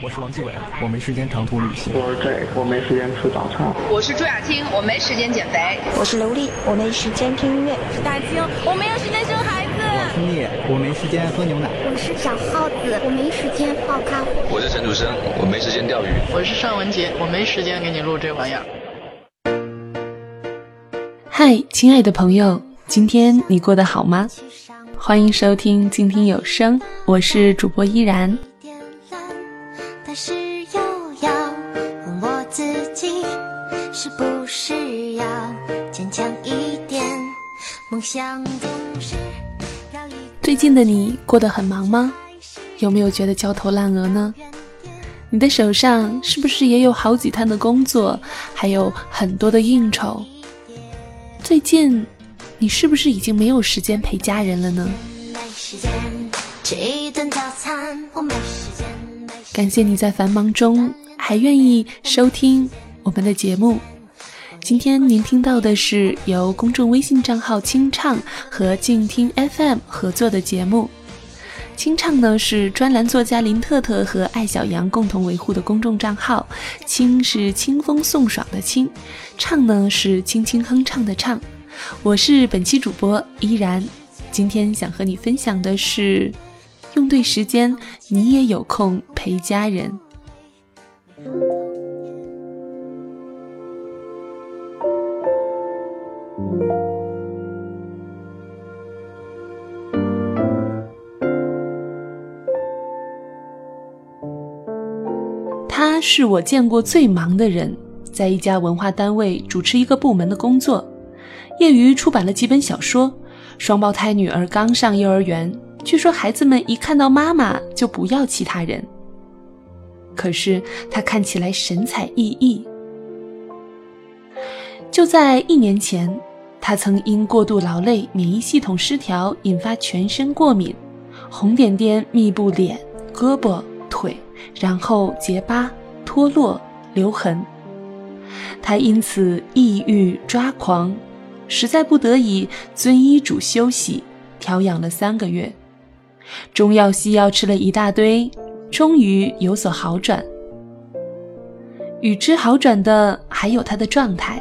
我是王继伟，我没时间长途旅行。我是 J，我没时间吃早餐。我是朱雅青，我没时间减肥。我是刘丽，我没时间听音乐。我是大青，我没有时间生孩子。我是聂，我没时间喝牛奶。我是小耗子，我没时间泡咖啡。我是陈楚生，我没时间钓鱼。我是尚雯婕，我没时间给你录这玩意儿。嗨，亲爱的朋友，今天你过得好吗？欢迎收听静听有声，我是主播依然。但是又要问我自己，是不是要坚强一点？梦想总是最近的你过得很忙吗？有没有觉得焦头烂额呢？你的手上是不是也有好几摊的工作，还有很多的应酬？最近。你是不是已经没有时间陪家人了呢？感谢你在繁忙中还愿意收听我们的节目。今天您听到的是由公众微信账号“清唱”和静听 FM 合作的节目。清唱呢是专栏作家林特特和艾小羊共同维护的公众账号，清是清风送爽的清，唱呢是轻轻哼唱的唱。我是本期主播依然，今天想和你分享的是，用对时间，你也有空陪家人。他是我见过最忙的人，在一家文化单位主持一个部门的工作。业余出版了几本小说，双胞胎女儿刚上幼儿园，据说孩子们一看到妈妈就不要其他人。可是她看起来神采奕奕。就在一年前，她曾因过度劳累、免疫系统失调，引发全身过敏，红点点密布脸、胳膊、腿，然后结疤、脱落、留痕。她因此抑郁抓狂。实在不得已，遵医嘱休息，调养了三个月，中药西药吃了一大堆，终于有所好转。与之好转的还有他的状态。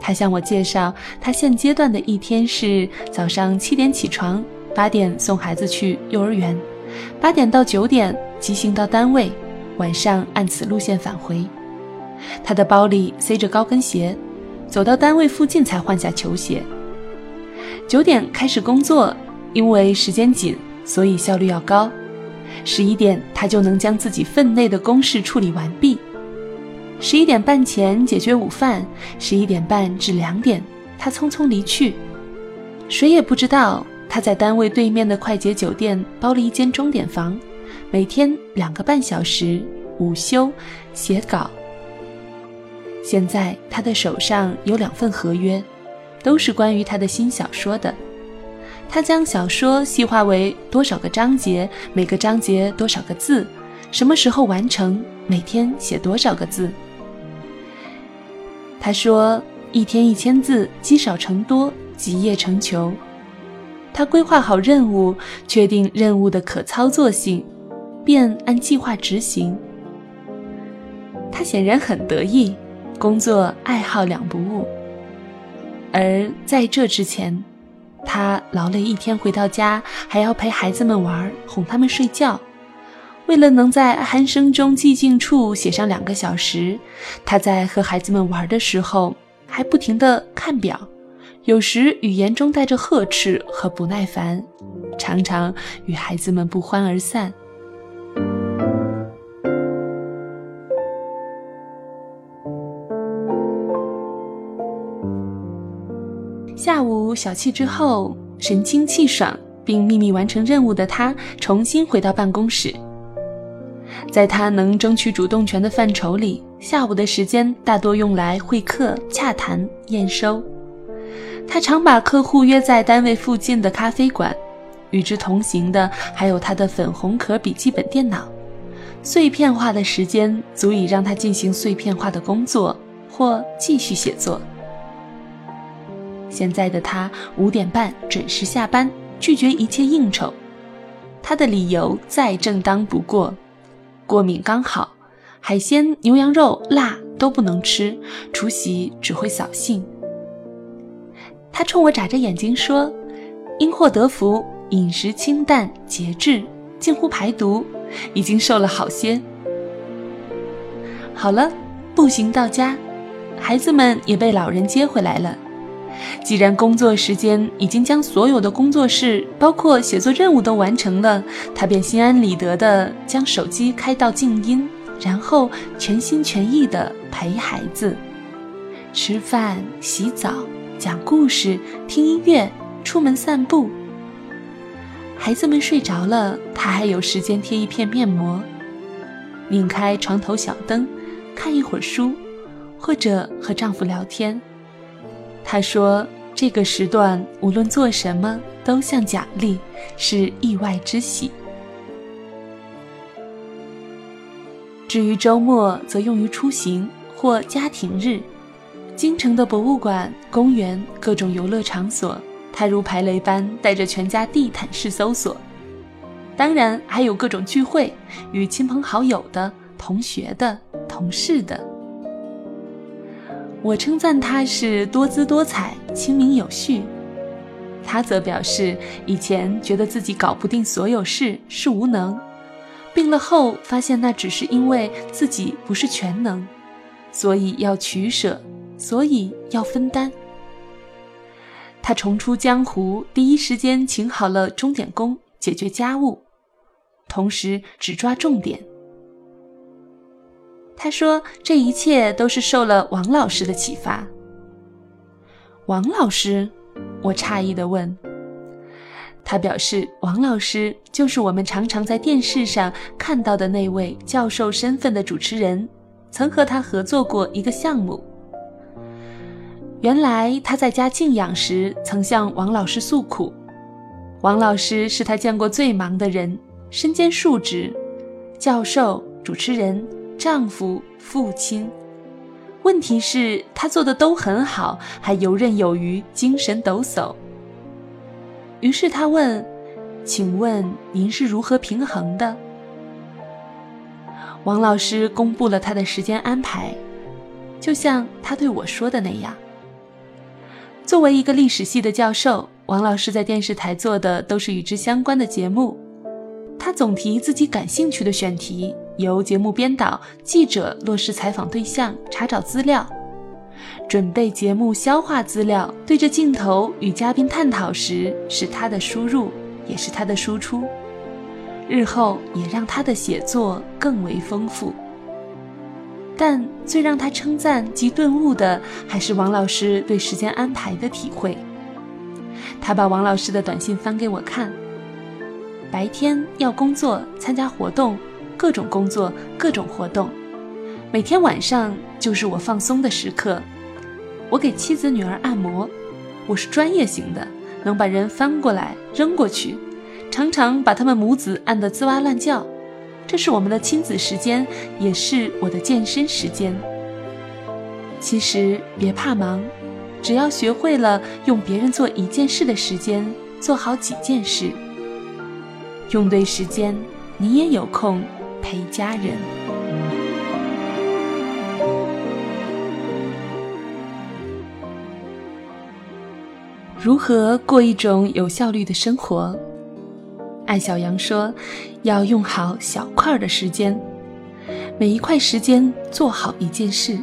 他向我介绍，他现阶段的一天是早上七点起床，八点送孩子去幼儿园，八点到九点急行到单位，晚上按此路线返回。他的包里塞着高跟鞋。走到单位附近才换下球鞋。九点开始工作，因为时间紧，所以效率要高。十一点他就能将自己分内的公事处理完毕。十一点半前解决午饭，十一点半至两点他匆匆离去。谁也不知道他在单位对面的快捷酒店包了一间钟点房，每天两个半小时午休写稿。现在他的手上有两份合约，都是关于他的新小说的。他将小说细化为多少个章节，每个章节多少个字，什么时候完成，每天写多少个字。他说：“一天一千字，积少成多，集腋成裘。”他规划好任务，确定任务的可操作性，便按计划执行。他显然很得意。工作爱好两不误，而在这之前，他劳累一天回到家，还要陪孩子们玩，哄他们睡觉。为了能在鼾声中寂静处写上两个小时，他在和孩子们玩的时候还不停地看表，有时语言中带着呵斥和不耐烦，常常与孩子们不欢而散。下午小憩之后，神清气爽并秘密完成任务的他重新回到办公室。在他能争取主动权的范畴里，下午的时间大多用来会客、洽谈、验收。他常把客户约在单位附近的咖啡馆，与之同行的还有他的粉红壳笔记本电脑。碎片化的时间足以让他进行碎片化的工作，或继续写作。现在的他五点半准时下班，拒绝一切应酬。他的理由再正当不过：过敏刚好，海鲜、牛羊肉、辣都不能吃，除夕只会扫兴。他冲我眨着眼睛说：“因祸得福，饮食清淡节制，近乎排毒，已经瘦了好些。”好了，步行到家，孩子们也被老人接回来了。既然工作时间已经将所有的工作事，包括写作任务都完成了，他便心安理得地将手机开到静音，然后全心全意地陪孩子，吃饭、洗澡、讲故事、听音乐、出门散步。孩子们睡着了，他还有时间贴一片面膜，拧开床头小灯，看一会儿书，或者和丈夫聊天。他说：“这个时段无论做什么都像奖励，是意外之喜。至于周末，则用于出行或家庭日。京城的博物馆、公园、各种游乐场所，他如排雷般带着全家地毯式搜索。当然，还有各种聚会，与亲朋好友的、同学的、同事的。”我称赞他是多姿多彩、清明有序，他则表示以前觉得自己搞不定所有事是无能，病了后发现那只是因为自己不是全能，所以要取舍，所以要分担。他重出江湖，第一时间请好了钟点工解决家务，同时只抓重点。他说：“这一切都是受了王老师的启发。”王老师，我诧异地问。他表示：“王老师就是我们常常在电视上看到的那位教授身份的主持人，曾和他合作过一个项目。原来他在家静养时，曾向王老师诉苦。王老师是他见过最忙的人，身兼数职，教授、主持人。”丈夫、父亲，问题是，他做的都很好，还游刃有余，精神抖擞。于是他问：“请问您是如何平衡的？”王老师公布了他的时间安排，就像他对我说的那样。作为一个历史系的教授，王老师在电视台做的都是与之相关的节目，他总提自己感兴趣的选题。由节目编导、记者落实采访对象，查找资料，准备节目，消化资料，对着镜头与嘉宾探讨时，是他的输入，也是他的输出。日后也让他的写作更为丰富。但最让他称赞及顿悟的，还是王老师对时间安排的体会。他把王老师的短信翻给我看：白天要工作，参加活动。各种工作，各种活动，每天晚上就是我放松的时刻。我给妻子女儿按摩，我是专业型的，能把人翻过来扔过去，常常把他们母子按得吱哇乱叫。这是我们的亲子时间，也是我的健身时间。其实别怕忙，只要学会了用别人做一件事的时间做好几件事，用对时间，你也有空。陪家人。如何过一种有效率的生活？艾小阳说：“要用好小块的时间，每一块时间做好一件事。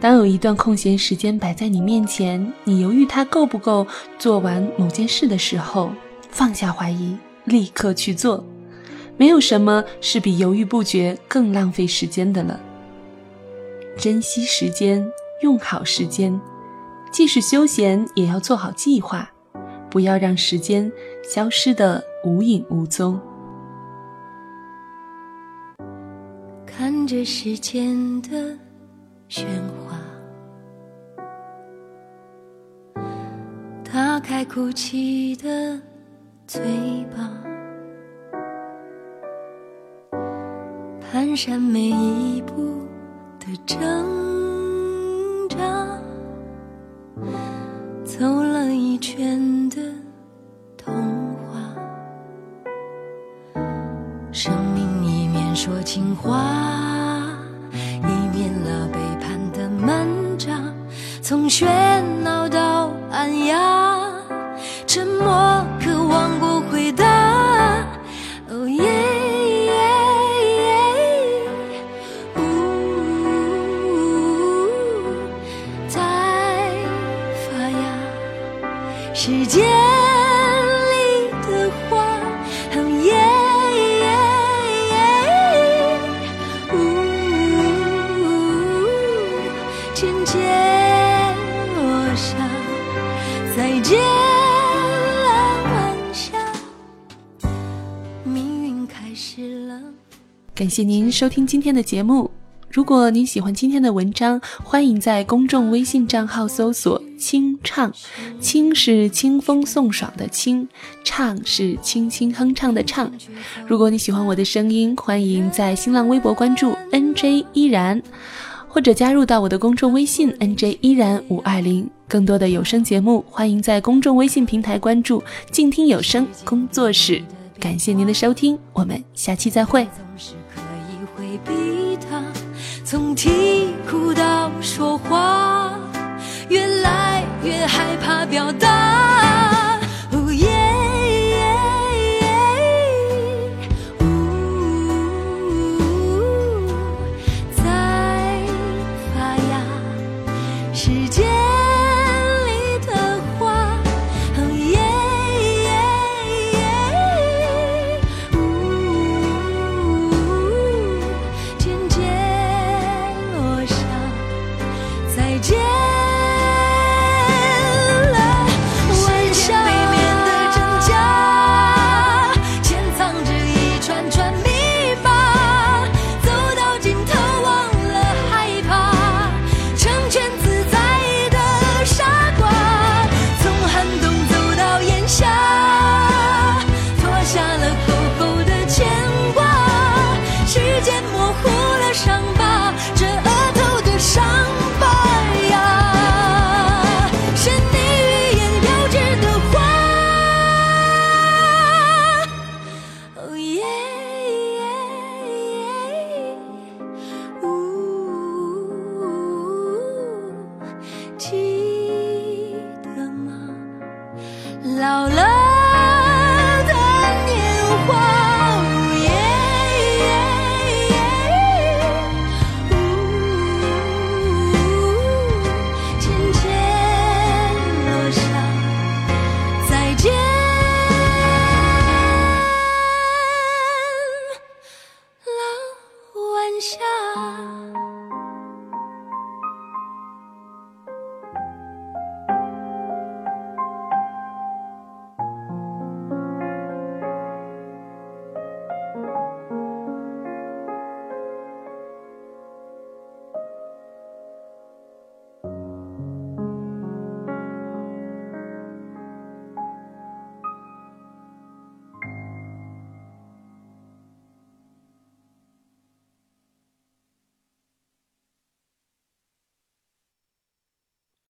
当有一段空闲时间摆在你面前，你犹豫它够不够做完某件事的时候，放下怀疑，立刻去做。”没有什么是比犹豫不决更浪费时间的了。珍惜时间，用好时间，即使休闲也要做好计划，不要让时间消失的无影无踪。看着时间的喧哗，打开哭泣的嘴巴。蹒跚每一步的挣扎，走了一圈再见了晚霞，命运开始了。感谢您收听今天的节目。如果您喜欢今天的文章，欢迎在公众微信账号搜索“清唱”，清是清风送爽的清，唱是轻轻哼唱的唱。如果你喜欢我的声音，欢迎在新浪微博关注 NJ 依然，或者加入到我的公众微信 NJ 依然五二零。更多的有声节目，欢迎在公众微信平台关注“静听有声工作室”。感谢您的收听，我们下期再会。从啼哭到说话，越来越害怕表达。